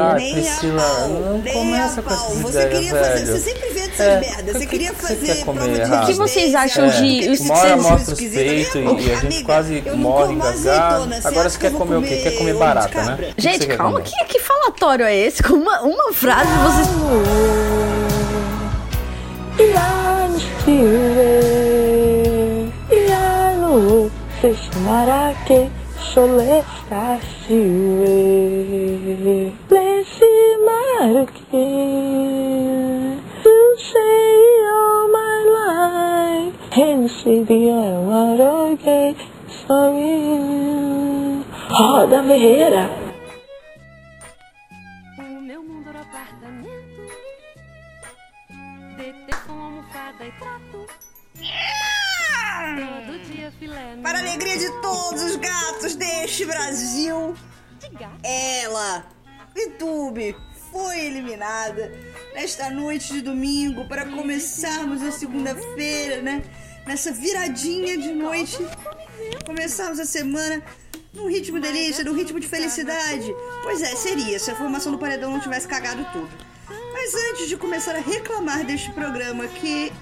Ah, nem Priscila, a não nem começa a com essas Você ideias, queria fazer, velho. você sempre vê essas É, merdas. Você o que queria que você fazer comer prova de errado? O que vocês acham resistência, de- Uma hora mostra os esquisitos. peitos e, e a gente amiga, quase morre engasgado. você Agora você que quer comer o quê? Quer comer barata, né? Que que Gente, você quer calma, que, que falatório é esse? Com uma, uma frase vocês. Sesmarake, Sholestashi, Lesimarake, You say all my life, Hence the Amarake, Sorry, Roda Ferreira. O meu mundo era apartamento. DT com almofada e trato. Todo dia filé Para a alegria de todos os gatos deste Brasil, ela, YouTube, foi eliminada nesta noite de domingo para começarmos a segunda-feira, né? Nessa viradinha de noite, começarmos a semana num ritmo delícia, num ritmo de felicidade. Pois é, seria se a formação do paredão não tivesse cagado tudo. Mas antes de começar a reclamar deste programa que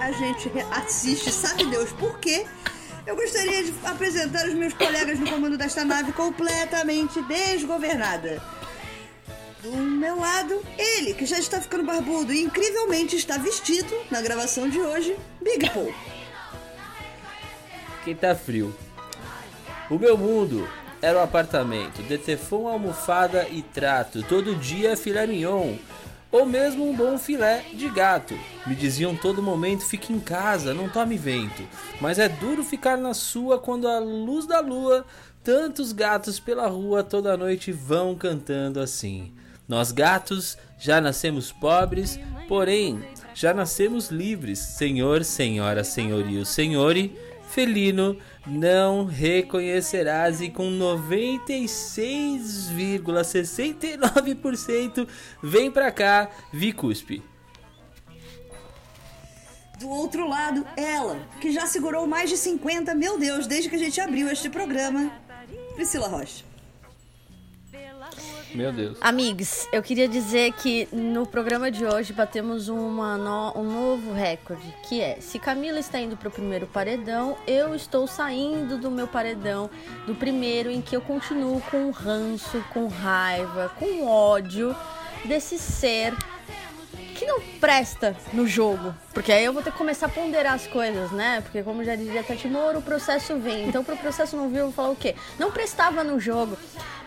a gente assiste, sabe Deus por quê? Eu gostaria de apresentar os meus colegas no comando desta nave completamente desgovernada. Do meu lado, ele, que já está ficando barbudo e incrivelmente está vestido na gravação de hoje, Big Paul. Quem tá frio? O meu mundo era um apartamento, de tefão, almofada e trato, todo dia filé mignon. Ou mesmo um bom filé de gato. Me diziam todo momento: fique em casa, não tome vento. Mas é duro ficar na sua quando a luz da lua, tantos gatos pela rua toda noite vão cantando assim. Nós gatos já nascemos pobres, porém já nascemos livres. Senhor, senhora, senhorio, senhori, felino, não reconhecerás e com 96,69% vem pra cá, vi cuspe. Do outro lado, ela, que já segurou mais de 50, meu Deus, desde que a gente abriu este programa, Priscila Rocha. Meu Deus. Amigos, eu queria dizer que no programa de hoje batemos uma no- um novo recorde, que é, se Camila está indo para o primeiro paredão, eu estou saindo do meu paredão, do primeiro, em que eu continuo com ranço, com raiva, com ódio desse ser que não presta no jogo. Porque aí eu vou ter que começar a ponderar as coisas, né? Porque como já dizia Tati Moro, o processo vem. Então pro processo não vir, eu vou falar o quê? Não prestava no jogo.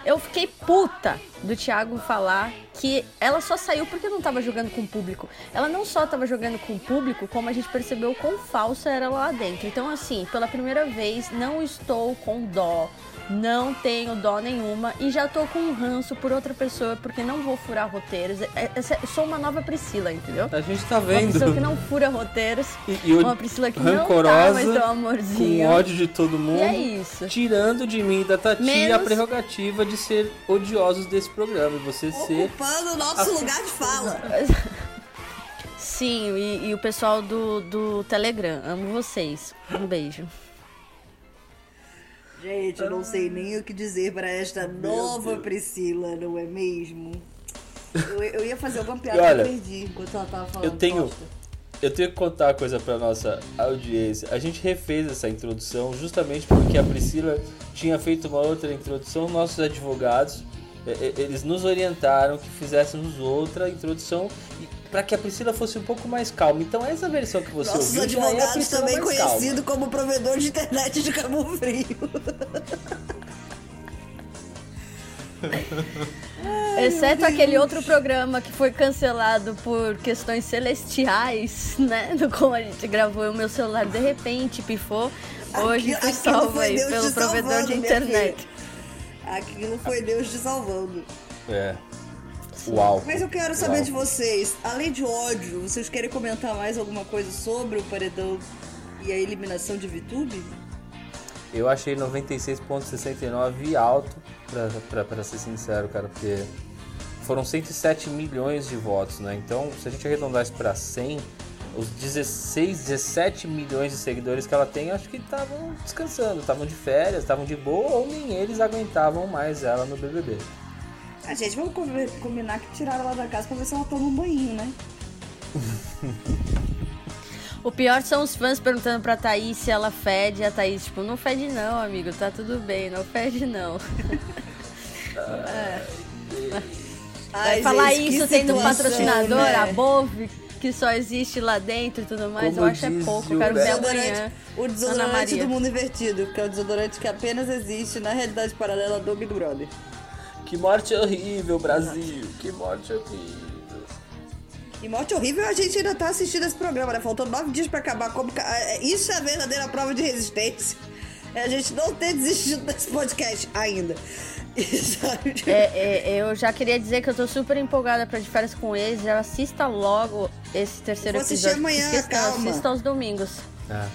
Eu fiquei puta do Thiago falar que ela só saiu porque não tava jogando com o público. Ela não só tava jogando com o público, como a gente percebeu quão falsa era lá dentro. Então, assim, pela primeira vez, não estou com dó. Não tenho dó nenhuma e já tô com um ranço por outra pessoa porque não vou furar roteiros. É- é- sou uma nova Priscila, entendeu? A gente tá Uma vendo. pessoa que não fura roteiros. E, e uma Priscila que não tá rancorosa, mais tão com amorzinho. ódio de todo mundo. E é isso. Tirando de mim e da Tati a Menos- prerrogativa de ser odiosos desse programa. E você ser. Ocupando o nosso lugar de fala. Sim, e, e o pessoal do, do Telegram. Amo vocês. Um beijo. Gente, eu não sei nem o que dizer para esta nova Priscila, não é mesmo? Eu, eu ia fazer alguma piada olha, que eu perdi enquanto ela tava falando. eu tenho-. Eu tenho que contar uma coisa pra nossa audiência. A gente refez essa introdução justamente porque a Priscila tinha feito uma outra introdução. Nossos advogados, eles nos orientaram que fizéssemos outra introdução para que a Priscila fosse um pouco mais calma. Então essa versão que você Nossos ouviu já é a advogados Priscila também mais calma. conhecido como provedor de internet de Cabo Frio. Exceto aquele outro programa que foi cancelado por questões celestiais, né? Do como a gente gravou o meu celular de repente pifou. Hoje Aquilo- salvo foi aí pelo provedor de internet. Aquilo foi Deus te salvando. É. Uau. Mas eu quero saber Uau. de vocês, além de ódio, vocês querem comentar mais alguma coisa sobre o paredão e a eliminação de VTube? Eu achei 96,69 alto, pra, pra, pra ser sincero, cara, porque foram 107 milhões de votos, né? Então, se a gente arredondar isso pra 100, os 16, 17 milhões de seguidores que ela tem, acho que estavam descansando, estavam de férias, estavam de boa, ou nem eles aguentavam mais ela no BBB. A gente, vamos combi- combinar que tiraram ela da casa pra ver se ela toma um banho, né? O pior são os fãs perguntando pra Thaís se ela fede. E a Thaís, tipo, não fede não, amigo, tá tudo bem, não fede não. Vai Ai, falar gente, isso tendo um patrocinador, né? a Bove, que só existe lá dentro e tudo mais. Como eu acho é pouco, o eu quero ver amanhã. O Ana desodorante Maria. do mundo invertido, que é o desodorante que apenas existe na realidade paralela do Big Brother. Que morte horrível, Brasil. Que morte horrível. E morte horrível a gente ainda tá assistindo esse programa, né? Faltam nove dias pra acabar. Como... é, Isso é a verdadeira prova de resistência. É a gente não ter desistido desse podcast ainda. Sabe? É, é, eu já queria dizer que eu tô super empolgada pra De Férias com eles. Já assista logo esse terceiro Vou assistir episódio. amanhã, Esqueça, não, calma. assista aos domingos. Ah.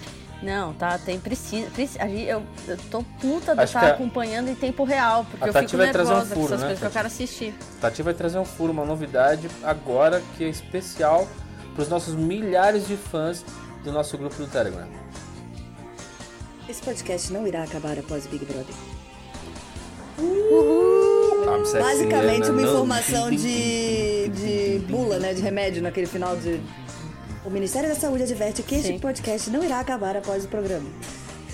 Não, tá, tem precisa. preci- a gente- eu, eu tô puta de estar a- acompanhando em tempo real, porque a eu Tati fico vai trazer um nervosa com furo, essas né, coisas que eu Tati? quero assistir. Tati vai trazer um furo, uma novidade agora que é especial para os nossos milhares de fãs do nosso grupo do Telegram. Esse podcast não irá acabar após o Big Brother. Basicamente uma informação de, de bula, né? De remédio naquele final de. O Ministério da Saúde adverte que este Sim. podcast não irá acabar após o programa.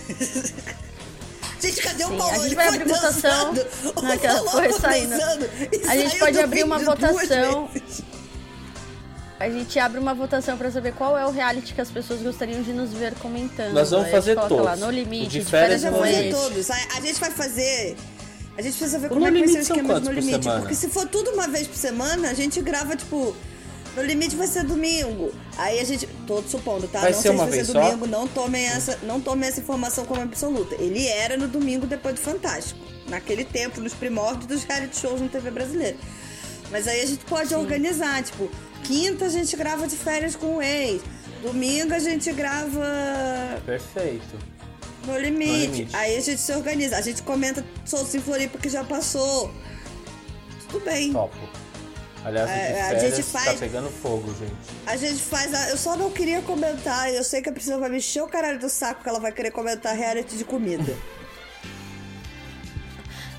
Gente, cadê o Sim, Paulo? a gente vai abrir votação. O naquela- Paulo foi saindo. A gente pode abrir uma votação. A gente abre uma votação pra saber qual é o reality que as pessoas gostariam de nos ver comentando. Nós vamos Aí a gente fazer todos. lá, no O limite, de de férias férias eles. eles. todos. A, gente vai fazer. A gente precisa ver O como é que vai ser o esquema de no limite. semana? Porque se for tudo uma vez por semana, a gente grava, tipo. No limite vai ser domingo. Aí a gente. Tô supondo, tá? Vai não ser sei uma se vai vez ser só? domingo, não tomem, essa, não tomem essa informação como absoluta. Ele era no domingo depois do Fantástico. Naquele tempo, nos primórdios dos reality shows na TV brasileira. Mas aí a gente pode organizar, tipo, quinta a gente grava de férias com o ex. Domingo a gente grava Perfeito. no limite. No limite. Aí a gente se organiza. A gente comenta Souls em Floripa que já passou. Tudo bem. Topo. Aliás, É, a gente tá faz- pegando fogo, gente. A gente faz. A... Eu só não queria comentar. Eu sei que a Priscila vai me encher o caralho do saco que ela vai querer comentar reality de comida.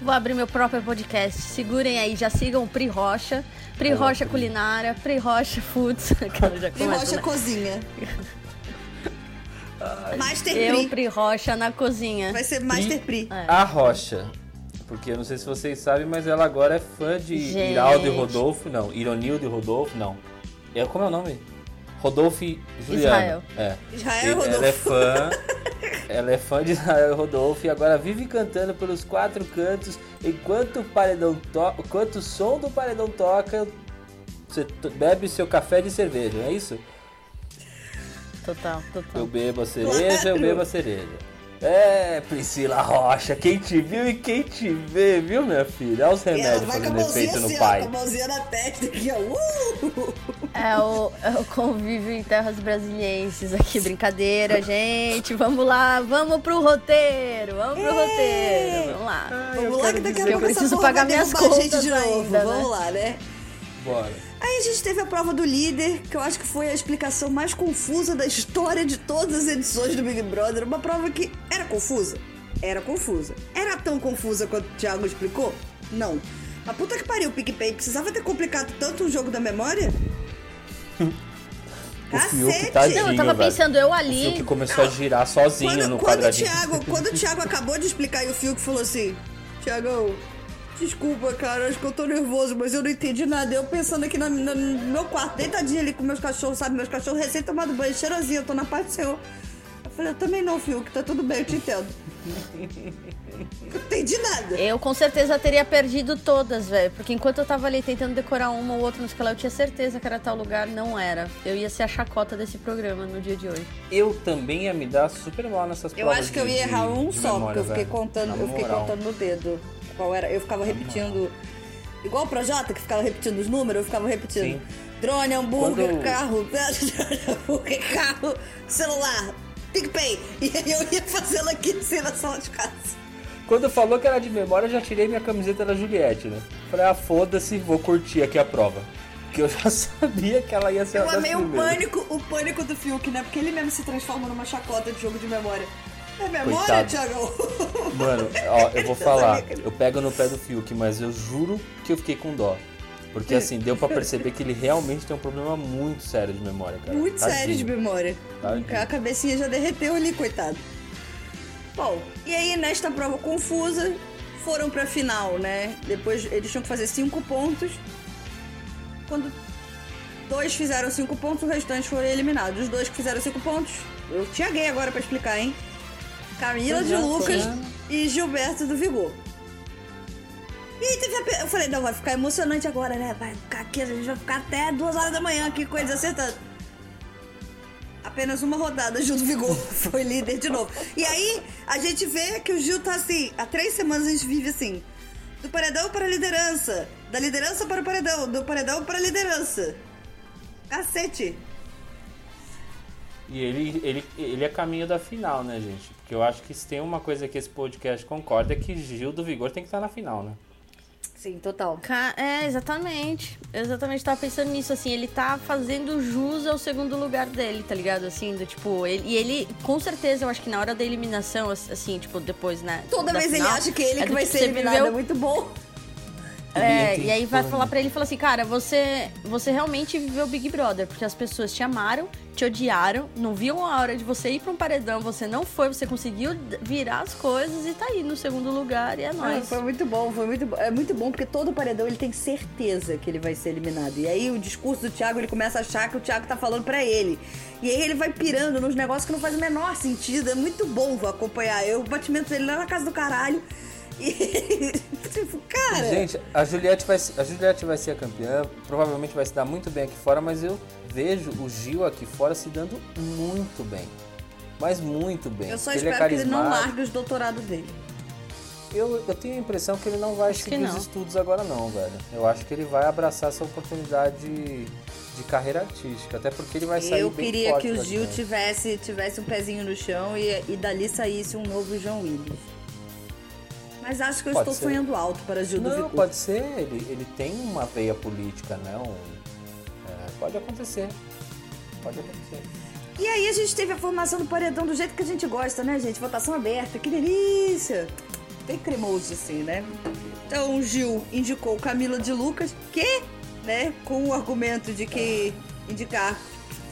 Vou abrir meu próprio podcast. Segurem aí, já sigam o Pri Rocha. Pri Rocha Culinária, Pri Rocha Foods. Começa, Rocha né? Cozinha. Master Eu, Pri. Pri Rocha, na cozinha. Vai ser Master Pri. É. A Rocha. Porque eu não sei se vocês sabem, mas ela agora é fã de Gente. Iraldo e Rodolfo. Não, Ironildo e Rodolfo, não. É, como é o nome? Rodolfo e Juliano. Israel. É. Israel E Ela Rodolfo. é fã. ela é fã de Israel e Rodolfo e agora vive cantando pelos quatro cantos enquanto o paredão to... enquanto o som do paredão toca, você bebe seu café de cerveja, não é isso? Total, total. Eu bebo a cereja, eu bebo a cereja. É, Priscila Rocha, quem te viu e quem te vê, viu, minha filha? Olha os ela remédios fazendo efeito assim, no ó, pai. com a mãozinha na testa aqui, ó. Uh! É o, é o convívio em terras brasilienses aqui, brincadeira, gente. Vamos lá, vamos pro roteiro, vamos pro roteiro, vamos lá. Vamos lá que daqui a Eu pouco essa preciso pagar minhas derrubar a gente contas de novo. ainda, né? Vamos lá, né? Bora. Aí a gente teve a prova do líder, que eu acho que foi a explicação mais confusa da história de todas as edições do Big Brother. Uma prova que era confusa? Era confusa. Era tão confusa quanto o Thiago explicou? Não. A puta que pariu, o PicPay precisava ter complicado tanto o jogo da memória? O Fiuk, Cacete! tadinho, Não, eu tava velho. pensando, eu O ali. Fiuk começou a girar sozinho Quando, no quando, o quadradinho. Thiago, quando o Thiago acabou de explicar e o Fiuk falou assim: Thiago, desculpa, cara, acho que eu tô nervoso, mas eu não entendi nada. Eu pensando aqui na- na- no meu quarto, deitadinho ali com meus cachorros, sabe? Meus cachorros recém tomado banho, cheirosinho, eu tô na paz do Senhor. Eu falei: Eu também não, Fiuk, tá tudo bem, eu te entendo. Eu não entendi nada. Eu com certeza teria perdido todas, velho. Porque enquanto eu tava ali tentando decorar uma ou outra no escala, eu tinha certeza que era tal lugar, não era. Eu ia ser a chacota desse programa no dia de hoje. Eu também ia me dar super mal nessas Eu provas acho que eu de- ia errar um só, memória, porque eu fiquei contando, Na eu fiquei contando no dedo qual era. Eu ficava repetindo. Igual o Projota, que ficava repetindo os números, eu ficava repetindo. Sim. Drone, hambúrguer, Quando- carro, hambúrguer, carro, celular, PicPay. E aí eu ia fazendo aqui assim na sala de casa. Quando falou que era de memória, eu já tirei minha camiseta da Juliette, né? Falei, ah, foda-se, vou curtir aqui a prova. Porque eu já sabia que ela ia ser Eu uma das amei o primeiras. pânico, o pânico do Fiuk, né? Porque ele mesmo se transforma numa chacota de jogo de memória. É memória, Coitado. Thiagão? Mano, ó, eu vou falar. Eu pego no pé do Fiuk, mas eu juro que eu fiquei com dó. Porque assim, deu pra perceber que ele realmente tem um problema muito sério de memória, cara. Muito Tadinho. sério de memória. Tadinho. A cabecinha já derreteu ali, coitado. Bom, e aí nesta prova confusa, foram pra final, né? Depois eles tinham que fazer cinco pontos. Quando dois fizeram cinco pontos, os restantes foram eliminados. Os dois que fizeram cinco pontos, eu tinha gay agora pra explicar, hein? Camila de Lucas e Gilberto do Vigor. E teve a Eu falei, não, vai ficar emocionante agora, né? Vai ficar aqui, a gente vai ficar até duas horas da manhã aqui com eles acertando. Apenas uma rodada, Gil do Vigor foi líder de novo. E aí, a gente vê que o Gil tá assim, há três semanas a gente vive assim. Do paredão para a liderança. Da liderança para o paredão. Do paredão para a liderança. Cacete. E ele, ele, ele é caminho da final, né, gente? Porque eu acho que se tem uma coisa que esse podcast concorda é que Gil do Vigor tem que estar na final, né? Sim, total. Ca- É, exatamente. Exatamente, tava pensando nisso, assim, ele tá fazendo jus ao segundo lugar dele, tá ligado? Assim, do tipo, ele, e ele, com certeza, eu acho que na hora da eliminação, assim, tipo, depois, né? Toda da vez ele final, acha que ele é que vai tipo, ser eliminado. viveu- É muito bom. É, e aí vai falar pra ele e falar assim, cara, você, você realmente viveu Big Brother, porque as pessoas te amaram, te odiaram, não viam a hora de você ir pra um paredão, você não foi, você conseguiu virar as coisas e tá aí no segundo lugar e é Ah, nóis. foi muito bom, foi muito bom. É muito bom porque todo paredão ele tem certeza que ele vai ser eliminado. E aí o discurso do Thiago, ele começa a achar que o Thiago tá falando pra ele. E aí ele vai pirando nos negócios que não faz o menor sentido. É muito bom acompanhar. Eu, o batimento dele lá na casa do caralho. E tipo, cara. Gente, a Juliette, vai, a Juliette vai ser a campeã, provavelmente vai se dar muito bem aqui fora, mas eu vejo o Gil aqui fora se dando muito bem. Mas muito bem. eu só ele é espero que ele não largue os doutorados dele. Eu, eu tenho a impressão que ele não vai Acho seguir os estudos agora não, velho. Eu acho que ele vai abraçar essa oportunidade de, de carreira artística, até porque ele vai sair Eu bem queria forte que o Gil tivesse, tivesse um pezinho no chão e, e dali saísse um novo João Willis. Mas acho que eu Pode estou ser. sonhando alto para Gil do Não, pode ser, ele, ele tem uma veia política, né? Um- é, pode acontecer. Pode acontecer. E aí a gente teve a formação do paredão do jeito que a gente gosta, né, gente? Votação aberta, que delícia! Bem cremoso assim, né? Então o Gil indicou Camila de Lucas, que, né, com o argumento de que indicar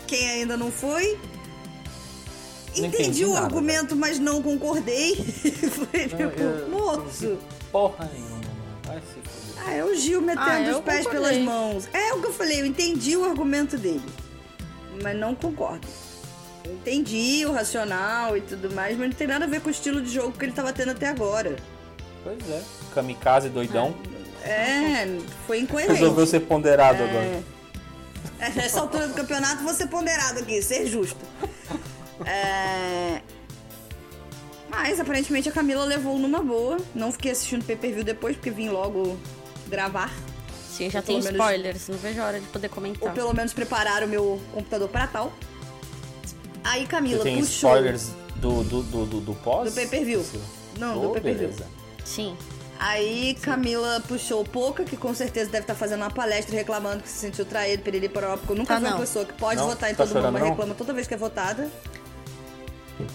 quem ainda não foi. Entendi, entendi o nada, argumento, mas não concordei. Foi tipo, eu- moço. Porra nenhuma, mano. Vai se fuder. Ah, é o Gil metendo Ah, os pés concordei. pelas mãos. É o que eu falei, eu entendi o argumento dele. Mas não concordo. Eu entendi o racional e tudo mais, mas não tem nada a ver com o estilo de jogo que ele tava tendo até agora. Pois é. Kamikaze doidão. É, foi incoerente. Resolveu ser ponderado agora. É, É, nessa altura do campeonato, vou ser ponderado aqui, ser justo. É... Mas aparentemente a Camila levou numa boa. Não fiquei assistindo pay-per-view depois, porque vim logo gravar. Sim, já Ou tem menos- spoilers, não vejo a hora de poder Ou comentar. pelo menos preparar o meu computador para tal. Aí Você Camila tem puxou. spoilers do, do, do, do, do pós? Do pay-per-view. Não, do Oh, pay-per-view. beleza. Sim. Aí Camila puxou o Poca, que com certeza deve estar fazendo uma palestra reclamando que se sentiu traído, piriri pororó, porque eu nunca Tá, vi uma pessoa que pode Não? votar em Tá todo mundo, mas não? reclama toda vez que é votada.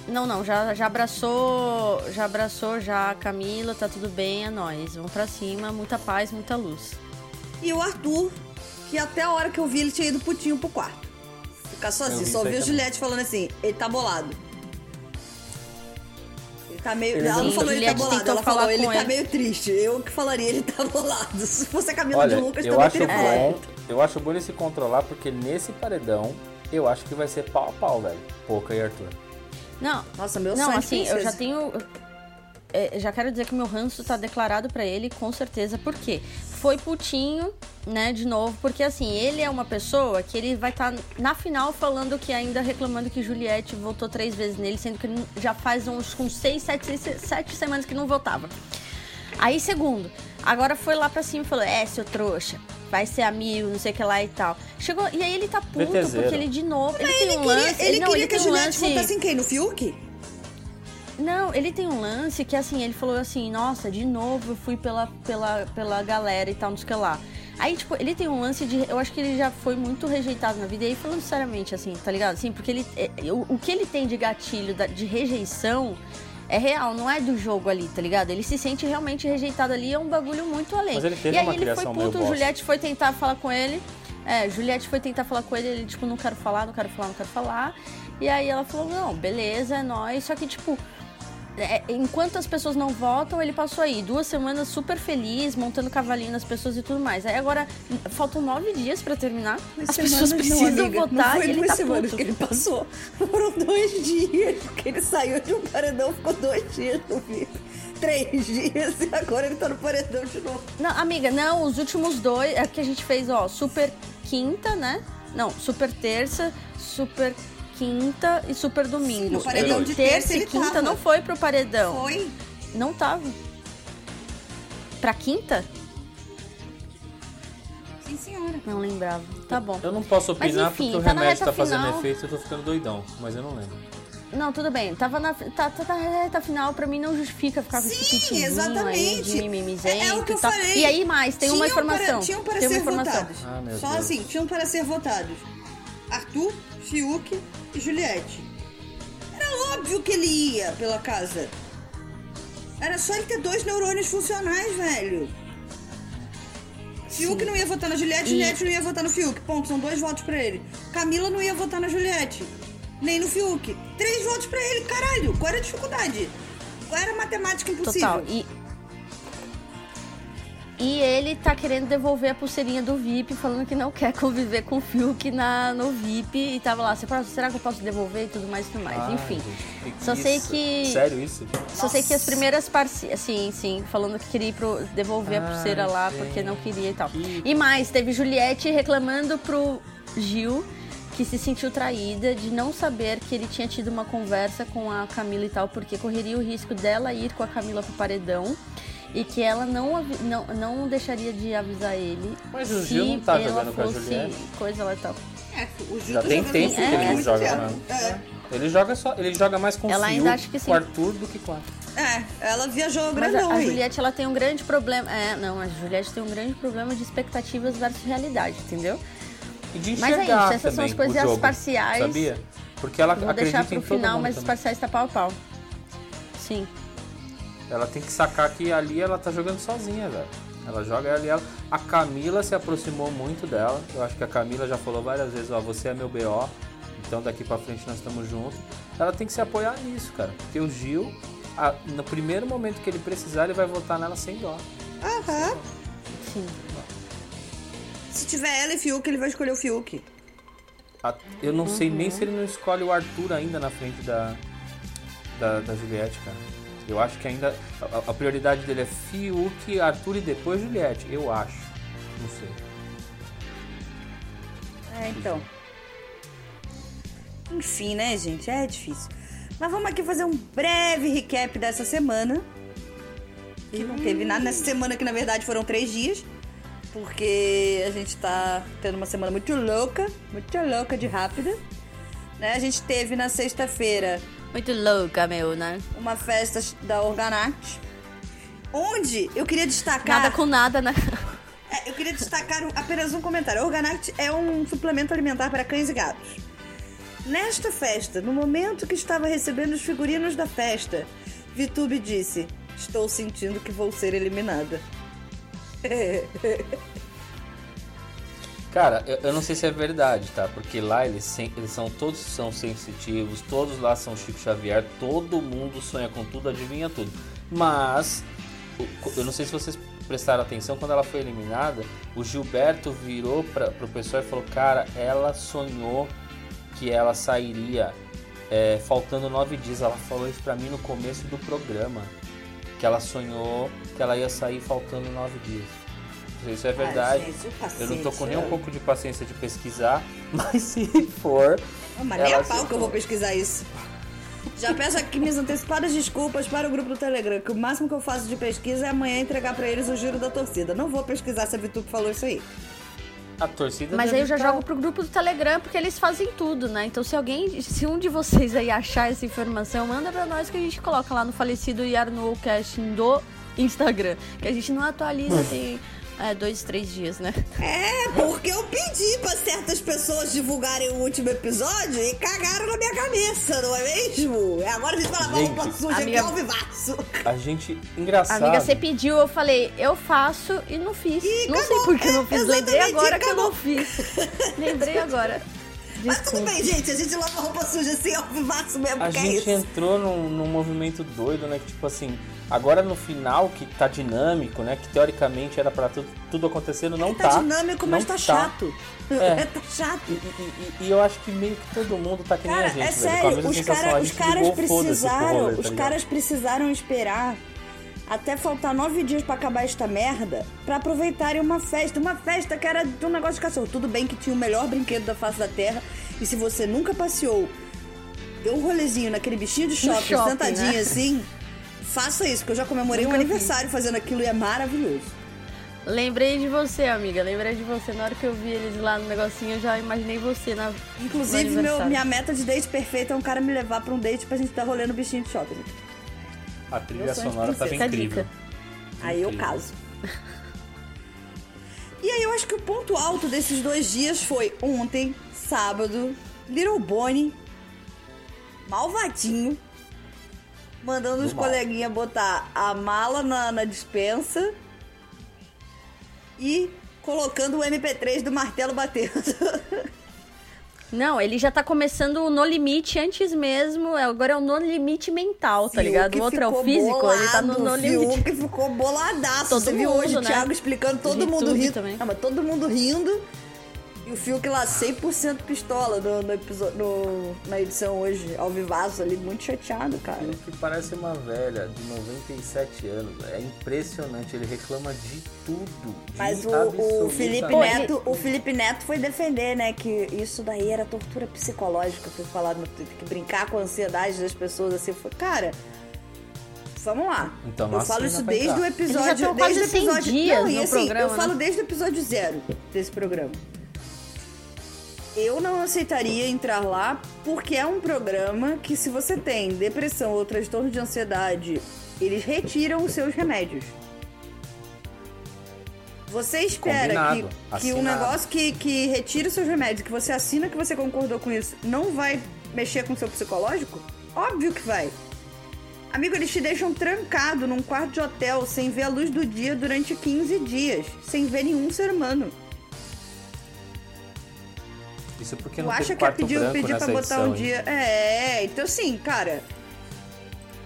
Não, não, já, já abraçou, já abraçou já a Camila, tá tudo bem, é nóis. Vamos pra cima, muita paz, muita luz. E o Arthur, que até a hora que eu vi ele tinha ido putinho pro quarto. Ficar sozinho. Só ouvi a também. Juliette falando assim, ele tá bolado. Ele tá meio. Ele ela não falou ele tá bolado, ela falar falou ele tá ele. meio triste. Eu que falaria ele tá bolado. Se fosse a Camila Olha, de Lucas, eu também acho teria bom. Eu acho bom ele se controlar, porque nesse paredão, eu acho que vai ser pau a pau, velho. Poca e Arthur. Não, Nossa, meu não, sonho assim, eu já tenho. é, já quero dizer que o meu ranço tá declarado pra ele, com certeza. Por quê? Foi putinho, né, de novo, porque assim, ele é uma pessoa que ele vai estar na final falando que ainda reclamando que Juliette votou três vezes nele, sendo que ele já faz uns com seis, sete, seis- sete semanas que não votava. Aí, segundo, agora foi lá pra cima e falou: É, seu trouxa, vai ser amigo, não sei o que lá e tal. Chegou, e aí ele tá puto, VTZero. porque ele de novo. Ele Mas tem ele um queria, lance. ele não, queria ele que a tem um Juliette lance. em quem? No Fiuk? Não, ele tem um lance que assim, ele falou assim, nossa, de novo eu fui pela, pela, pela galera e tal, não sei o que lá. Aí, tipo, ele tem um lance de. Eu acho que ele já foi muito rejeitado na vida. E aí, falando seriamente, assim, tá ligado? Assim, porque ele. é, o, o que ele tem de gatilho de rejeição é real, não é do jogo ali, tá ligado? Ele se sente realmente rejeitado ali, é um bagulho muito além. Mas ele teve e aí ele foi puto. Juliette foi tentar falar com ele. É, Juliette foi tentar falar com ele, ele, tipo, não quero falar, não quero falar, não quero falar. E aí ela falou, não, beleza, é nóis. Só que, tipo, é, enquanto as pessoas não votam, ele passou aí duas semanas super feliz, montando cavalinho nas pessoas e tudo mais. Aí agora faltam nove dias pra terminar. As pessoas precisam amiga. votar não foi e ele duas tá semanas puto. que ele passou. Foram dois dias que ele saiu de um paredão, ficou dois dias no. Três dias e agora ele tá no paredão de novo. Não, amiga, não, os últimos dois é que a gente fez, ó, super quinta, né? Não, super terça, super quinta e super domingo. no paredão ele, de terça terça e quinta tava. não foi pro paredão. Foi. Não tava. Pra quinta? Sim, senhora. Não lembrava. Tá bom. Eu não posso Mas, opinar enfim, porque o tá remédio tá fazendo final. efeito e eu tô ficando doidão, mas eu não lembro. Não, tudo bem. Tava na, tá, tá na reta final, pra mim não justifica ficar com esse Sim, aí exatamente. de mimimizento É, é o que eu e tal. falei. E aí mais, tem uma informação. Para, tinham para tem uma ser informação. votados. Ah, meu Só Deus. assim, tinham para ser votados. Arthur, Fiuk e Juliette. Era óbvio que ele ia pela casa. Era só ele ter dois neurônios funcionais, velho. Fiuk não ia votar na Juliette, E- Juliette não ia votar no Fiuk. Ponto, são dois votos pra ele. Camila não ia votar na Juliette, nem no Fiuk. Três votos pra ele, caralho. Qual era a dificuldade? Qual era a matemática impossível? Total. E, e ele tá querendo devolver a pulseirinha do VIP, falando que não quer conviver com o Fiuk na, no VIP. E tava lá, "Você pode- será que eu posso devolver e tudo mais e tudo mais. Ai, Enfim. gente, que Só sei isso? que- Sério isso? Só sei que as primeiras parceiras. Sim, sim, falando que queria ir pro, devolver a Ai, pulseira lá gente, porque não queria e tal. que- E mais, teve Juliette reclamando pro Gil que se sentiu traída de não saber que ele tinha tido uma conversa com a Camila e tal, porque correria o risco dela ir com a Camila pro paredão. E que ela não, não, não deixaria de avisar ele. Mas o se Gil não tá ela jogando com a fosse Juliette? coisa lá e tal. É, o Gil Já tá tem tempo que o ele não joga mais. É. Ele joga só, ele joga mais com o Ela ainda Fiuk, acha que sim. com o Arthur do que com a... É, ela viajou grandão a, a. Juliette, ela tem um grande problema. É, não, a Juliette tem um grande problema de expectativas versus realidade, entendeu? E de Mas é enxergar isso, essas são as coisas o jogo, parciais. Sabia? Porque ela Vou acredita deixar pro em todo final, mundo mas os parciais tá pau a pau. Sim. Ela tem que sacar que ali ela tá jogando sozinha, velho. Ela joga e ela. A Camila se aproximou muito dela. Eu acho que a Camila já falou várias vezes, ó, você é meu BO. Então daqui pra frente nós estamos juntos. Ela tem que se apoiar nisso, cara. Porque o Gil, a- no primeiro momento que ele precisar, ele vai votar nela sem dó. Aham. Sim. Se tiver ela e Fiuk, ele vai escolher o Fiuk. A- Eu não sei Uhum. nem se ele não escolhe o Arthur ainda na frente da, da, da Juliette, cara. Eu acho que ainda. A, a prioridade dele é Fiuk, Arthur e depois Juliette. Eu acho. Não sei. É, então. Enfim, né, gente? É difícil. Mas vamos aqui fazer um breve recap dessa semana. Que não teve nada nessa semana, que na verdade foram três dias. Porque a gente tá tendo uma semana muito louca, muito louca de rápida. Né? A gente teve na sexta-feira Muito louca, meu, né? uma festa da Organact. Onde eu queria destacar. Nada com nada, né? É, eu queria destacar um- apenas um comentário. Organact é um suplemento alimentar para cães e gatos. Nesta festa, no momento que estava recebendo os figurinos da festa, Vitube disse: Estou sentindo que vou ser eliminada. Cara, eu, eu não sei se é verdade, tá? Porque lá eles, sem- eles são todos são sensitivos, todos lá são Chico Xavier, todo mundo sonha com tudo, adivinha tudo. Mas o- eu não sei se vocês prestaram atenção quando ela foi eliminada, o Gilberto virou para pro pessoal e falou: "Cara, ela sonhou que ela sairia é, faltando nove dias. Ela falou isso pra mim no começo do programa, que ela sonhou que ela ia sair faltando nove dias. Isso é verdade. Ai, gente, Eu não tô com nem um pouco de paciência de pesquisar, mas se for. Não, mas nem a pau que eu vou pesquisar isso. Já peço aqui minhas antecipadas desculpas para o grupo do Telegram, que o máximo que eu faço de pesquisa é amanhã entregar para eles o giro da torcida. Não vou pesquisar se a Vitube falou isso aí. A torcida. Mas aí eu já tá- jogo pro grupo do Telegram, porque eles fazem tudo, né? Então se alguém, se um de vocês aí achar essa informação, manda pra nós que a gente coloca lá no falecido Yarnowcast do Instagram. Que a gente não atualiza tem É, dois, três dias, né? É, porque eu pedi pra certas pessoas divulgarem o último episódio e cagaram na minha cabeça, não é mesmo? É, Agora a gente vai lavar Gente, roupa suja amiga- aqui ao vivaço. A gente. Engraçado. Amiga, você pediu, eu falei, eu faço e não fiz. E não acabou. sei por que eu não É, fiz. Lembrei agora que eu não fiz. Lembrei agora. Mas tudo Desculpa. bem, gente, a gente lava roupa suja assim ao vivaço mesmo, A porque é gente isso. entrou num, num movimento doido, né? Que tipo assim, agora no final, que tá dinâmico, né? Que teoricamente era pra tudo, tudo acontecendo, não Tá tá. dinâmico, mas não tá chato. É. tá chato. E, e- e- e eu acho que meio que todo mundo tá que nem Cara, a gente, é velho. com sério, mesma os, cara- os caras ligou, precisaram. rolê, tá os caras precisaram esperar até faltar nove dias pra acabar esta merda pra aproveitarem uma festa. Uma festa que era de um negócio de cachorro. Tudo bem que tinha o melhor brinquedo da face da terra. E se você nunca passeou, deu um rolezinho naquele bichinho de shopping, shopping, sentadinho né? assim, faça isso, porque eu já comemorei um Nunca fiz. aniversário fazendo aquilo e é maravilhoso. Lembrei de você, amiga. Lembrei de você. Na hora que eu vi eles lá no negocinho, eu já imaginei você na. Inclusive, no meu- minha meta de date perfeita é um cara me levar pra um date pra gente dar rolê no bichinho de shopping. A trilha sonora tava a incrível. dica. Aí eu Incrível. caso. E aí eu acho que o ponto alto desses dois dias foi ontem, sábado, Little Bonnie, malvadinho, mandando os coleguinhas botar a mala na, na dispensa e colocando o MP3 do martelo batendo. Não, ele já tá começando o No Limite antes mesmo. é- Agora é o No Limite mental, tá ligado? O outro é o físico, ele tá no bolado, No Limite. Fiuk ficou boladaço. Todo Você viu mundo, hoje o né? Thiago explicando, todo mundo rindo. também. Não, mas todo mundo rindo. E o Fiuk lá 100% pistola no, no episódio, no- na edição hoje, ao vivaço ali, muito chateado, cara. Ele que parece uma velha de 97 anos. É impressionante, ele reclama de tudo. de Mas o, o Felipe Neto, o Felipe Neto foi defender, né, que isso daí era tortura psicológica, foi falado no Twitter, que brincar com a ansiedade das pessoas assim, foi, cara, vamos lá. Então, eu falo isso desde o episódio, desde o quase 100 episódio, dias não, e assim, programa, eu né? falo desde o episódio zero desse programa. Eu não aceitaria entrar lá porque é um programa que se você tem depressão ou transtorno de ansiedade, eles retiram os seus remédios. Você espera que, Combinado, que um assinado. negócio que, que retira os seus remédios, que você assina que você concordou com isso, não vai mexer com o seu psicológico? Óbvio que vai. Amigo, eles te deixam trancado num quarto de hotel sem ver a luz do dia durante 15 dias, sem ver nenhum ser humano. Isso porque Tu não acha teve que é branco pedir pra botar edição, um hein? dia. É, então assim, cara.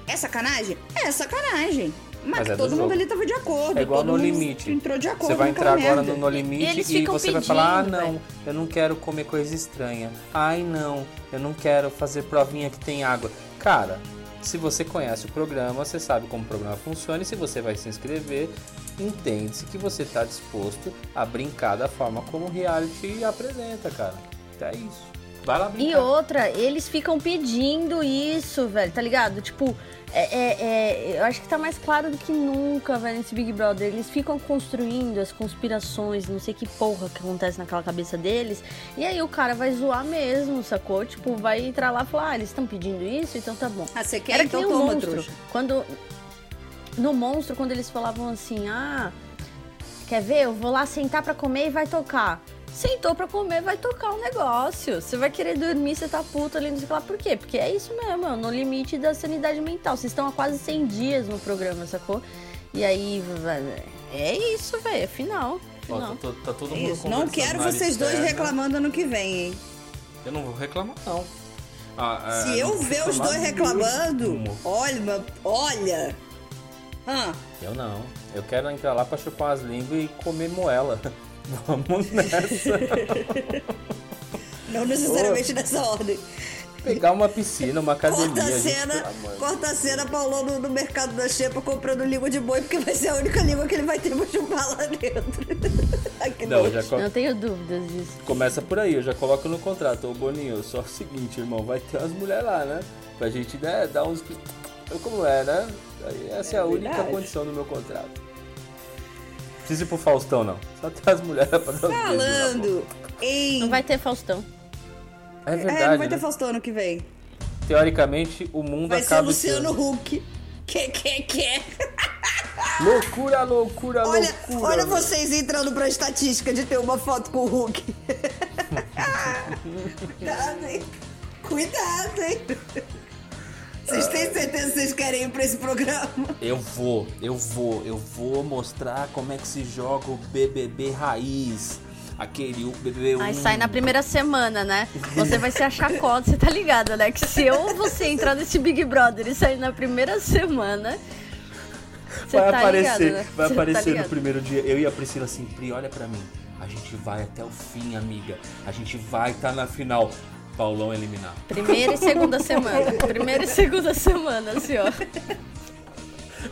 É sacanagem? É sacanagem. Mas, Mas é do todo mundo jogo. ali tava de acordo. É igual todo no mundo limite. Entrou de acordo Você vai entrar agora no No Limite E e, você vai falar: ah, pedindo, não, velho. eu não quero comer coisa estranha. Ai, não, eu não quero fazer provinha que tem água. Cara, se você conhece o programa, você sabe como o programa funciona e se você vai se inscrever, entende-se que você está disposto a brincar da forma como o reality apresenta, cara. É isso. Vai lá brincar. E outra, eles ficam pedindo isso, velho, tá ligado? Tipo, é, é- é- eu acho que tá mais claro do que nunca, velho, nesse Big Brother. Eles ficam construindo as conspirações, não sei que porra que acontece naquela cabeça deles. E aí o cara vai zoar mesmo, sacou? Tipo, vai entrar lá e falar, ah, eles estão pedindo isso, então tá bom. Ah, você quer? Era então que nem o toma, monstro. trouxa. Quando. No monstro, quando eles falavam assim, ah, quer ver? Eu vou lá sentar pra comer e vai tocar. Sentou pra comer, vai tocar um negócio. Você vai querer dormir, você tá puto ali, não sei lá. Por quê? Porque é isso mesmo, é no limite da sanidade mental. Vocês estão há quase 100 dias no programa, sacou? E aí, vai- é isso, velho, é final. Ó, tá, tá todo É mundo isso. Não quero vocês dois reclamando ano que vem, hein? Eu não vou reclamar, não. Ah, é, Se eu vou ver os reclamar dois reclamando, mesmo. olha, olha. Ah, Eu não. Eu quero entrar lá pra chupar as línguas e comer moela. Vamos nessa. não necessariamente nessa ordem. Pegar uma piscina, uma academia. Corta a gente, cena, de corta a cena, Paulão no, no mercado da Xepa comprando língua de boi, porque vai ser a única língua que ele vai ter pra chupar lá dentro. Não, já co- Não tenho dúvidas disso. começa por aí, eu já coloco no contrato. Ô Boninho, só o seguinte, irmão, vai ter umas mulheres lá, né? Pra gente né, dar uns. Eu como é, né? Essa é, a única verdade. condição do meu contrato. Não precisa ir pro Faustão, não. Só ter as mulheres pra dar boca. Falando em. Não vai ter Faustão. É É, verdade. não vai ter né? Faustão ano que vem. Teoricamente, o mundo Vai ser acaba esse Luciano ano. Huck. Que, que, que? Loucura, loucura, Olha, loucura. olha vocês entrando pra estatística de ter uma foto com o Hulk. Cuidado, hein? Cuidado, hein? Vocês têm certeza que vocês querem ir pra esse programa? Eu vou, eu vou, eu vou mostrar como é que se joga o BBB raiz. Aquele o BBB 1. Aí sai na primeira semana, né? Você vai ser a chacota, você tá ligado, né? Que se eu ou você entrar nesse Big Brother e sair na primeira semana. Você Vai tá aparecer, ligado, né? vai Você tá aparecer no ligado? primeiro dia. Eu e a Priscila assim, Pri, olha pra mim. A gente vai até o fim, amiga. A gente vai estar na final. Paulão eliminar. Primeira e segunda semana. Primeira e segunda semana, assim, ó.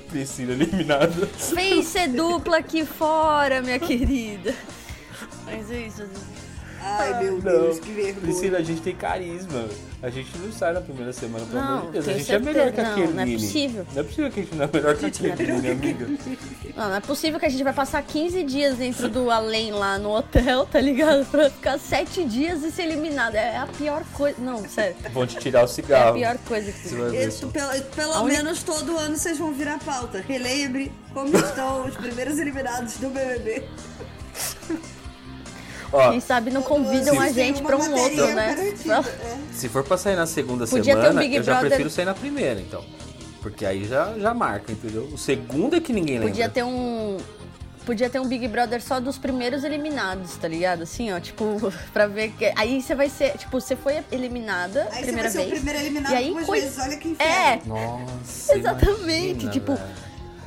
Priscila eliminada. Vem ser dupla aqui fora, minha querida. Mas é isso. Ai, meu Não, Deus, que vergonha. Priscila, a gente tem carisma. A gente não sai na primeira semana, pelo Não, amor de Deus. A gente é melhor que certeza. aquele Não, não é possível. Não é possível que a gente não é melhor que aquele Nini, amiga. Não, não é possível que a gente vai passar 15 dias dentro do além lá no hotel, tá ligado? Pra ficar 7 dias e ser eliminado. É a pior coisa. Não, sério. Vão te tirar o É a cigarro. pior coisa que Você vai ver Isso, pelo pelo única- menos todo ano vocês vão virar pauta. Relembre como estão os primeiros eliminados do BBB. Ó, Quem sabe não convidam a gente pra um outro, né? garantida, é. se for pra sair na segunda Podia ter um semana, Big eu já Brother- prefiro sair na primeira, então. Porque aí já, já marca, entendeu? O segundo é que ninguém lembra. Podia ter um. Podia ter um Big Brother só dos primeiros eliminados, tá ligado? Assim, ó, tipo, pra ver que. Aí você vai ser. Tipo, você foi eliminada Aí primeira você vai ser vez. o primeiro eliminado e aí, duas coi- vezes. Olha que É. Nossa, Exatamente, imagina, tipo,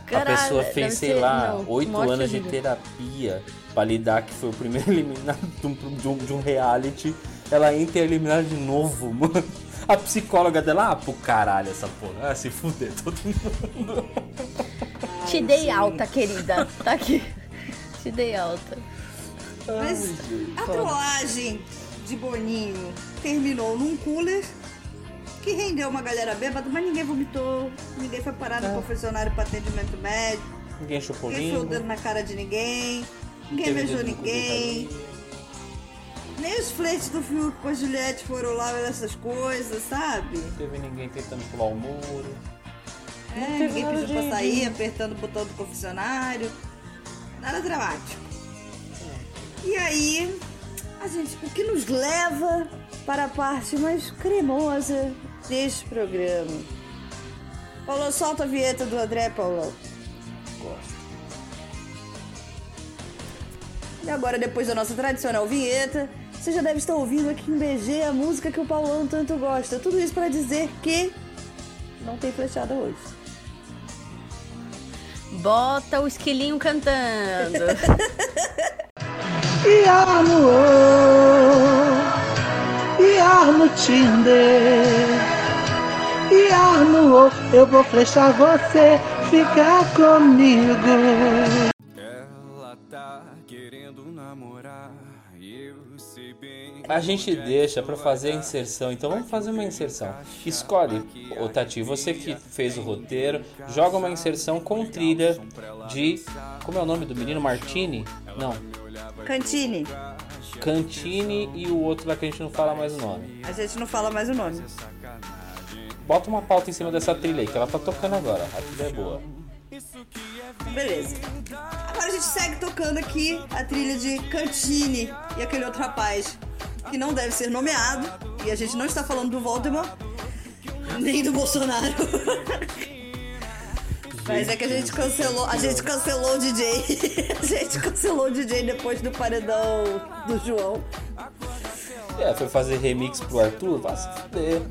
caralho, a pessoa fez, sei ser- lá, oito anos de terapia pra lidar que foi o primeiro eliminado de um, de um- de um reality. Ela entra e é eliminada de novo, mano. A psicóloga dela, ah, pro caralho essa porra. Ah, se fuder todo mundo. Te dei alta, querida. Tá aqui. Te dei alta. Mas a trollagem de Boninho terminou num cooler que rendeu uma galera bêbada, mas ninguém vomitou, ninguém foi parar no confessionário para atendimento médico, Ninguém chupou ninguém foi na cara de ninguém, ninguém beijou ninguém. Nem os flertes do Fiuk com a Juliette foram lá essas coisas, sabe? Não teve ninguém tentando pular o muro. É, teve ninguém pediu pra de- sair, apertando o botão do confessionário. Nada dramático. E aí, a gente, o que nos leva para a parte mais cremosa deste programa? Paulo, solta a vinheta do André, Paulão. Gosto. E agora, depois da nossa tradicional vinheta, você já deve estar ouvindo aqui em BG a música que o Paulão tanto gosta. Tudo isso para dizer que não tem flechada hoje. Bota o esquilinho cantando. Iar no O, Iar no Tinder, Iar no O, eu vou flechar você, ficar comigo. A gente deixa pra fazer a inserção, então vamos fazer uma inserção. Escolhe, ô Tati, você que fez o roteiro, joga uma inserção com trilha de. Como é o nome do menino? Martini? Não. Cantine, Cantini e o outro lá que a gente não fala mais o nome. a gente não fala mais o nome. Bota uma pauta em cima dessa trilha aí, que ela tá tocando agora. A trilha é boa. Beleza. Agora a gente segue tocando aqui a trilha de Cantine e aquele outro rapaz que não deve ser nomeado. E a gente não está falando do Voldemort, nem do Bolsonaro. Mas é que a gente cancelou, a gente cancelou o DJ. A gente cancelou o DJ depois do paredão do João. É, foi fazer remix pro Arthur? Vai se fuder.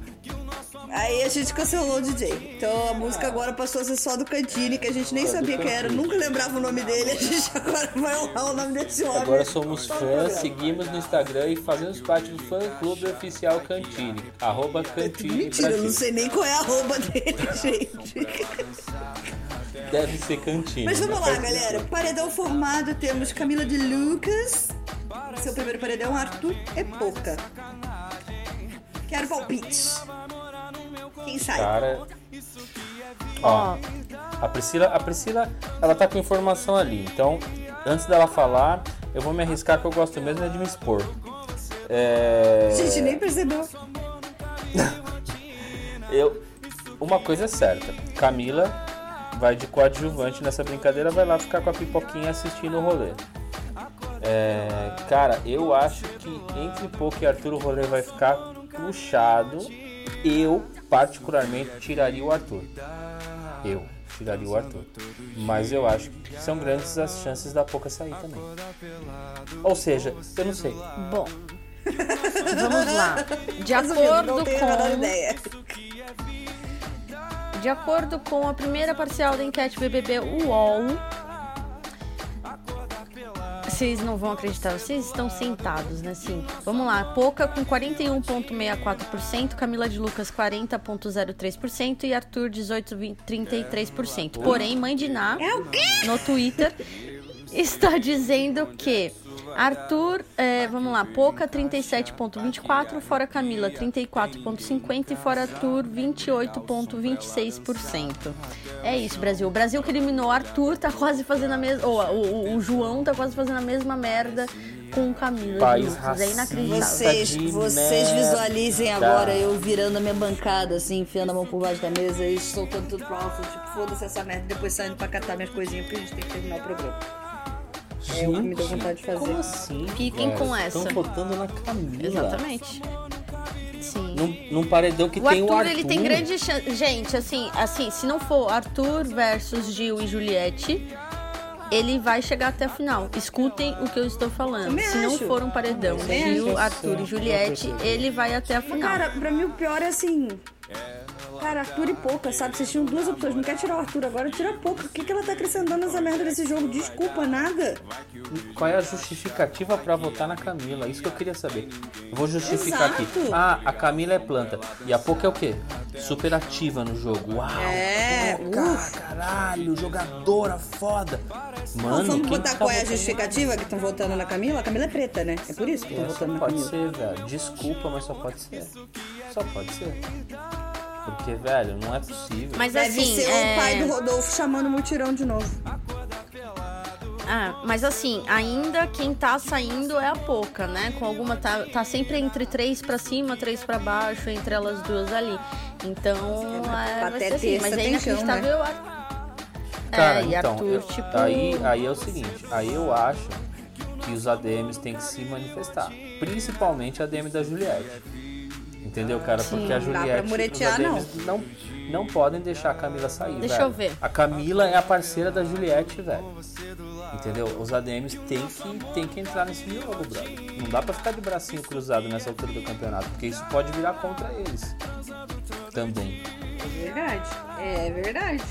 Aí a gente cancelou o DJ. Então a música agora passou a ser só do Cantine, que a gente nem sabia quem era, nunca lembrava o nome dele. A gente agora vai honrar o nome desse homem. Agora somos fãs, seguimos no Instagram e fazemos parte do fã clube oficial Cantine. Arroba Cantine Mentira, eu não sei nem qual é a arroba dele, gente. Deve ser Cantine. Mas vamos lá, galera. Paredão formado, temos Camila de Lucas. Seu primeiro paredão, Arthur é pouca. Quero palpite. Quem sai? Cara. Ó, a Priscila, a Priscila, ela tá com informação ali. Então, antes dela falar, eu vou me arriscar que eu gosto mesmo é de me expor. É... Gente nem percebeu. Eu, uma coisa é certa, Camila vai de coadjuvante nessa brincadeira, vai lá ficar com a pipoquinha assistindo o rolê. É, cara, eu acho que entre Poco e Arthur o rolê vai ficar puxado. Eu, particularmente, tiraria o Arthur. Eu tiraria o Arthur. Mas eu acho que são grandes as chances da Poca sair também. Ou seja, eu não sei. Bom, vamos lá. De não acordo tenho com ideia. De acordo com a primeira parcial da enquete BBB UOL, vocês não vão acreditar, vocês estão sentados, né? Sim. Vamos lá. Poca com 41,64%, Camila de Lucas 40,03% e Arthur 18,33%. Porém, Mãe de Ná, no Twitter, está dizendo que Arthur, é, vamos lá, Poca 37,24%, fora Camila 34,50% e fora Arthur 28,26%. É isso, Brasil. O Brasil que eliminou Arthur tá quase fazendo a mesma. Ou o, o- o João tá quase fazendo a mesma merda com Camila. de País. É inacreditável. Vocês, vocês visualizem agora eu virando a minha bancada, assim, enfiando a mão por baixo da mesa e soltando tudo pro alto, tipo, foda-se essa merda, depois saindo pra catar minhas coisinhas, porque a gente tem que terminar o programa. É o que me deu vontade de fazer. Como assim? Fiquem com essa. Estão votando na Camila. Exatamente. Sim. Num, num paredão que O tem Arthur, o Arthur. ele tem grande chance. Gente, assim, assim, se não for Arthur versus Gil e Juliette, ele vai chegar até a final. Escutem o que eu estou falando. Também se não acho. for um paredão Gil. Arthur e Juliette, ele vai até a final. cara, pra mim o pior é assim. Cara, Arthur e Pouca, sabe? Vocês tinham duas opções. Não quer tirar o Arthur agora, tira a Pouca. O que, que ela tá acrescentando nessa merda desse jogo? Desculpa, nada. Qual é a justificativa pra votar na Camila? Isso que eu queria saber. Vou justificar Exato. aqui. Ah, a Camila é planta. E a Poca é o quê? Super ativa no jogo. Uau! É, Poca, caralho, jogadora foda. Mano, Não, vamos botar tá qual é a justificativa que estão votando na Camila? A Camila é preta, né? É por isso que estão votando na pode Camila. ser, velho. Desculpa, mas só pode ser. Só pode ser. Porque, velho, não é possível. Mas Deve assim, ser é... o pai do Rodolfo chamando o mutirão de novo. Ah, mas assim, ainda quem tá saindo é a Poca, né? Com alguma tá, tá sempre entre três pra cima, três pra baixo, entre elas duas ali. Então, É, é, vai ser assim, mas é né? inacreditável. Ar- Cara, é, e então, Arthur, eu- tipo. aí, aí é o seguinte, aí eu acho que os ADMs têm que se manifestar. Principalmente a ADM da Juliette. Entendeu, cara? Porque a Não Juliette. muretear, os ADMs não. não podem deixar a Camila sair. Deixa velho. eu ver. A Camila é a parceira da Juliette, velho. Entendeu? Os ADMs têm que, têm que entrar nesse jogo, brother. Não dá pra ficar de bracinho cruzado nessa altura do campeonato, porque isso pode virar contra eles. Também. É verdade. É verdade.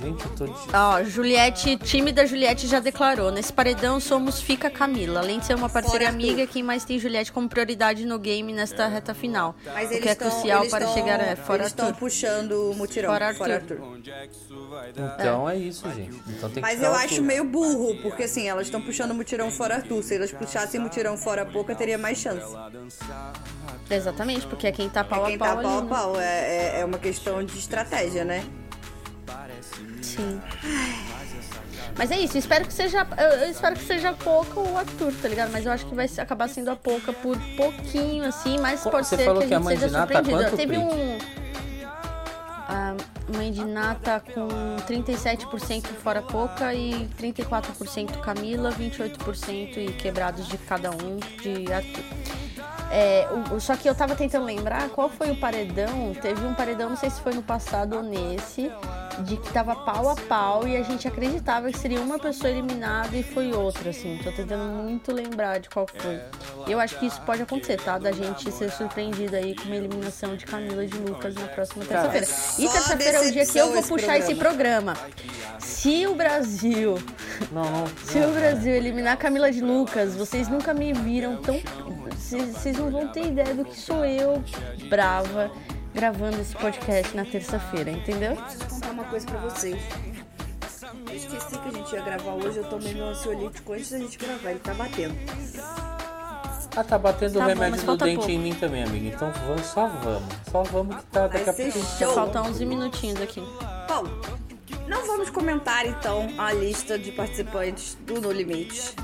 Gente, eu tô de. Ó, Juliette, time da Juliette já declarou. Nesse paredão somos Fica Camila. Além de ser uma parceira Fora Arthur. amiga, quem mais tem Juliette como prioridade no game nesta reta final. Mas o que é tão- crucial para tão- chegar é fora Eles estão Arthur. puxando o mutirão. Fora Fora Arthur. Arthur. Então é isso, gente. Então tem que Mas eu acho Arthur. meio burro, porque assim, elas estão puxando o mutirão fora Arthur. Se elas puxassem o mutirão fora a pouca, teria mais chance. Exatamente, porque é quem tá pau É a quem pau tá pau a ali, né? pau. É, é, é uma questão de estratégia, né? Sim. Mas é isso, espero que seja. Eu espero que seja pouco o Arthur, tá ligado? Mas eu acho que vai acabar sendo a pouca por pouquinho, assim, mas pode você ser falou que que a a gente seja tá surpreendido. quanto, Teve um. A mãe de Ná tá com 37% fora pouca e 34% Camila, 28% e quebrados de cada um de Arthur. É, o- só que eu tava tentando lembrar qual foi o paredão. Teve um paredão, não sei se foi no passado ou nesse, de que tava pau a pau e a gente acreditava que seria uma pessoa eliminada e foi outra, assim. Tô tentando muito lembrar de qual foi. Eu acho que isso pode acontecer, tá? Da gente ser surpreendido aí com uma eliminação de Camila e de Lucas na próxima terça-feira. E terça-feira é o dia que eu vou puxar esse programa. Se o Brasil Não, não. se o Brasil eliminar Camila de Lucas, vocês nunca me viram tão. Vocês não vão ter ideia do que sou eu, brava, gravando esse podcast na terça-feira, entendeu? Preciso contar uma coisa pra vocês. Eu esqueci que a gente ia gravar hoje, eu tomei meu ansiolítico antes da gente gravar, ele tá batendo. Ah, tá batendo Tá o bom, remédio mas do dente pouco. em mim também, amiga. Então vamos, só vamos. Só vamos que tá daqui a pouco. Faltam 11 minutinhos aqui. Bom, não vamos comentar então a lista de participantes do No Limite.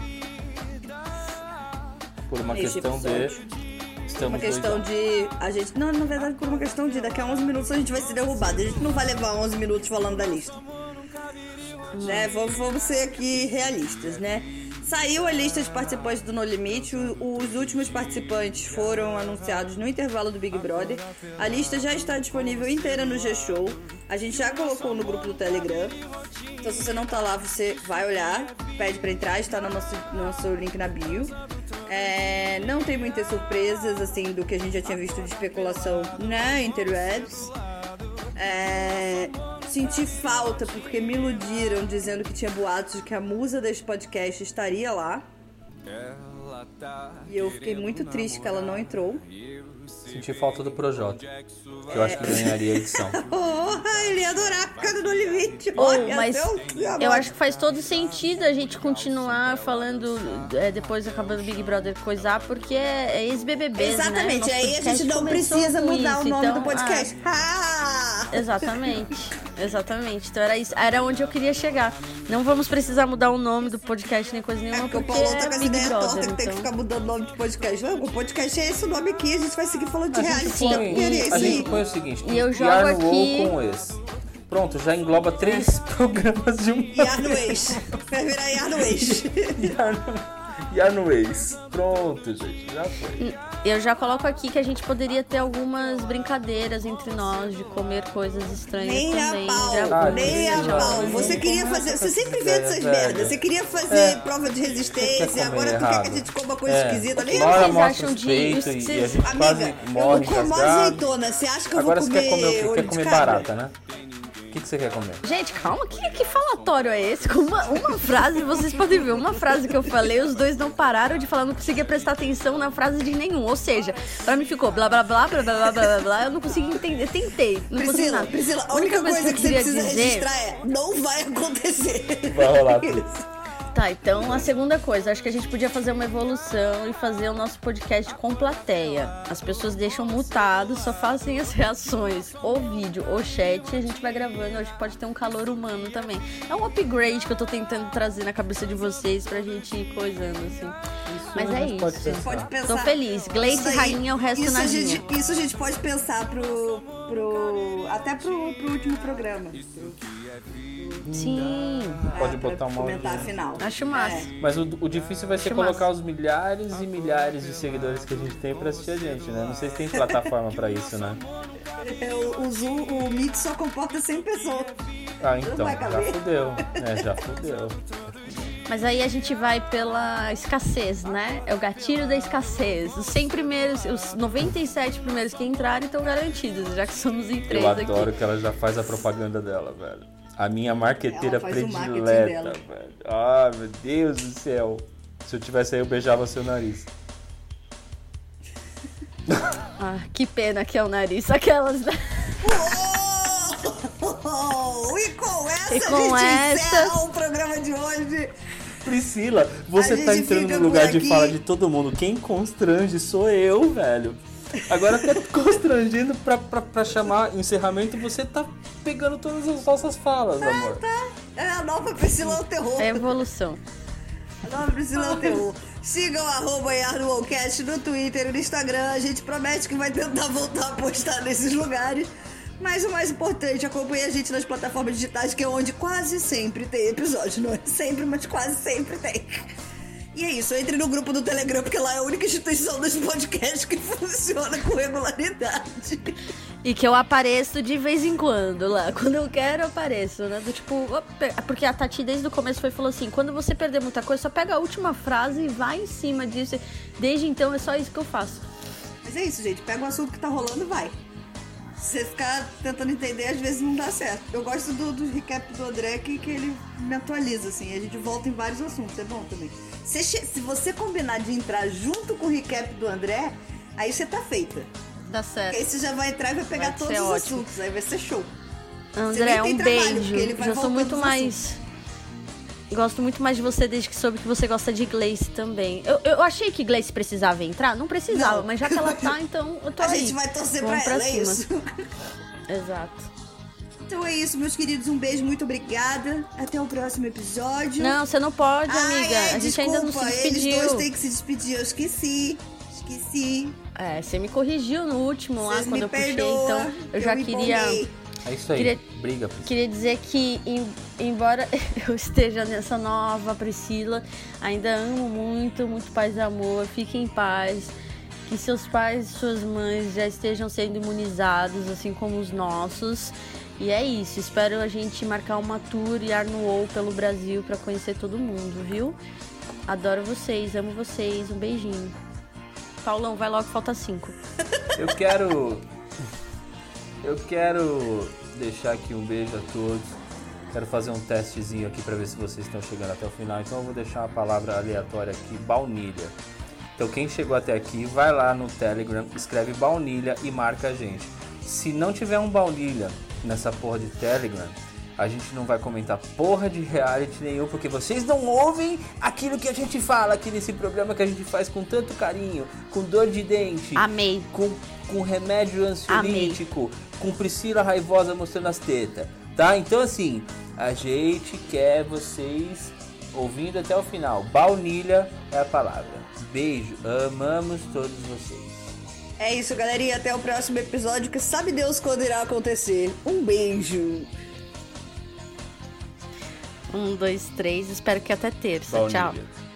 Por uma Neste questão episódio. de Estamos uma questão de. A gente. Não, na verdade, por uma questão de daqui a 11 minutos a gente vai ser derrubado. A gente não vai levar 11 minutos falando da lista. Né? Vamos, vamos ser aqui realistas, né? Saiu a lista de participantes do No Limite. Os últimos participantes foram anunciados no intervalo do Big Brother. A lista já está disponível inteira no G-Show. A gente já colocou no grupo do Telegram. Então, se você não tá lá, você vai olhar, pede pra entrar, está no nosso, no nosso link na bio. É, não tem muitas surpresas, assim, do que a gente já tinha visto de especulação na Interwebs. É, senti falta porque me iludiram dizendo que tinha boatos de que a musa desse podcast estaria lá. Tá E eu fiquei muito triste que ela não entrou. Senti falta do Projota. Que eu acho que ganharia a edição. Porra, ele ia adorar por causa do limite. Olha, mas o- eu acho que faz todo sentido a gente continuar falando é, depois acabando o Big Brother coisar, porque é, é ex-BBBs, né? Exatamente, Nosso aí a gente não precisa com mudar isso, o nome então, do podcast. Ah! ah, exatamente, exatamente. Então era isso, era onde eu queria chegar. Não vamos precisar mudar o nome do podcast nem coisa É nenhuma, porque o porque Paulo tá com é essa Big ideia torta que tem que Então... ficar mudando o nome de podcast. Não, o podcast é esse o nome aqui, a gente vai seguir falando de reality. então, queria a gente põe o seguinte: E eu jogo Yarn aqui- com esse. Pronto, já engloba três programas de um. Yarn Ways. Vai virar Yarn Ways. Yarn Ways. Pronto, gente, já foi. Eu já coloco aqui que a gente poderia ter algumas brincadeiras entre nós de comer coisas estranhas Nem também. a pau, gravando nem a pau. Você queria fazer. Você sempre vê essas merdas. Você queria fazer É. prova de Você resistência, quer agora comer tu quer que a gente coma coisa É. esquisita. Nem hora vocês acham de- peitos isso e, e a vocês- Amiga, eu morre como azeitona. Você acha que eu Agora vou você comer quer comer o quê? olho Quer comer barata, né? O que, que você quer comer? Gente, calma, que, que falatório é esse? Com uma, uma frase, vocês podem ver, uma frase que eu falei, os dois não pararam de falar, não conseguia prestar atenção na frase de nenhum. Ou seja, pra mim ficou blá blá blá blá blá blá blá blá, eu não consegui entender. Tentei, não consegui Priscila, nada. Priscila, a única coisa, que, eu você queria precisa dizer. registrar é: não vai acontecer. Vai rolar tudo. Tá, então a segunda coisa, acho que a gente podia fazer uma evolução e fazer o nosso podcast com plateia. As pessoas deixam mutado, só fazem as reações, ou vídeo, ou chat, e a gente vai gravando. Acho que pode ter um calor humano também. É um upgrade que eu tô tentando trazer na cabeça de vocês pra gente ir coisando, assim. Mas a é pode isso. pensar. Pode pensar. Tô feliz. Gleice, Isso aí- rainha, o resto isso na a linha. gente, Isso a gente pode pensar pro. pro até pro, pro último programa. Sim, Pode É, botar uma comentar final. Acho massa. É. Mas o, o difícil vai ser Acho colocar massa. os milhares e milhares de seguidores que a gente tem pra assistir a gente, né? Não sei se tem plataforma pra isso, né? É, o, o Zoom, o Meet só comporta 100 pessoas. Ah, então, já fudeu. É, já fudeu. Mas aí a gente vai pela escassez, né? É o gatilho da escassez. Os 100 primeiros, os 97 primeiros que entrarem estão garantidos, já que somos em três Eu aqui. adoro que ela já faz a propaganda dela, velho. A minha marqueteira predileta, velho. Ah, meu Deus do céu. Se eu tivesse aí, eu beijava seu nariz. Ah, que pena que é o nariz. Aquelas. né? Oh, e com essa E com a gente essa- encerra o programa de hoje. Priscila, você tá entrando no lugar de fala de todo mundo. Quem constrange sou eu, velho. Agora tá constrangendo pra, pra, pra chamar encerramento, você tá pegando todas as nossas falas, amor. É a nova Priscila é o terror. É evolução. A nova Priscila é o terror. Sigam arroba YardoWallCast no Twitter e no Instagram. A gente promete que vai tentar voltar a postar nesses lugares. Mas o mais importante, acompanhe a gente nas plataformas digitais, que é onde quase sempre tem episódio. Não é sempre, mas quase sempre tem. E é isso, entre no grupo do Telegram, porque lá é a única instituição desse podcast que funciona com regularidade. E que eu apareço de vez em quando lá. Quando eu quero, eu apareço, né? Do tipo. opa, Porque a Tati desde o começo foi falou assim: quando você perder muita coisa, só pega a última frase e vai em cima disso. Desde então é só isso que eu faço. Mas é isso, gente. Pega o assunto que tá rolando e vai. Se você ficar tentando entender, às vezes não dá certo. Eu gosto do, do recap do André que, que ele me atualiza, assim. A gente volta em vários assuntos, é bom também. Se, se você combinar de entrar junto com o recap do André, aí você tá feita. Dá certo. Aí você já vai entrar e vai pegar Vai todos os ótimo. assuntos. Aí vai ser show. André, um trabalho, beijo. porque Já sou muito mais. Gosto muito mais de você desde que soube que você gosta de Gleice também. Eu, eu achei que Gleice precisava entrar, não precisava, Não. mas já que ela tá, então eu tô A aí. gente vai torcer Vamos pra ela, é cima. isso. Exato. Então é isso, meus queridos. Um beijo, muito obrigada. Até o próximo episódio. Não, você não pode, Ai, amiga. é, a gente ainda não se desculpa, Eles dois despediu. têm que se despedir, eu esqueci. Esqueci. É, você me corrigiu no último lá Vocês quando me eu puxei, então eu já me queria. empolguei. É isso aí. Queria- Briga, Priscila. Queria dizer que, em- embora eu esteja nessa nova Priscila, ainda amo muito, muito paz e amor. Fiquem em paz. Que seus pais e suas mães já estejam sendo imunizados, assim como os nossos. E é isso. Espero a gente marcar uma tour e Arnoou pelo Brasil para conhecer todo mundo, viu? Adoro vocês, amo vocês. Um beijinho. Paulão, vai logo, falta cinco. Eu quero. Eu quero deixar aqui um beijo a todos. Quero fazer um testezinho aqui para ver se vocês estão chegando até o final. Então eu vou deixar uma palavra aleatória aqui, baunilha. Então quem chegou até aqui, vai lá no Telegram, escreve baunilha e marca a gente. Se não tiver um baunilha nessa porra de Telegram, a gente não vai comentar porra de reality nenhum, porque vocês não ouvem aquilo que a gente fala aqui nesse programa que a gente faz com tanto carinho, com dor de dente Amei. com, com remédio ansiolítico, com Priscila raivosa mostrando as tetas, tá? Então assim, a gente quer vocês ouvindo até o final. Baunilha é a palavra. Beijo, amamos todos vocês. É isso, galerinha. Até o próximo episódio, que sabe Deus quando irá acontecer. Um beijo. Um, dois, três. Espero que até terça. Tchau. Baunilha.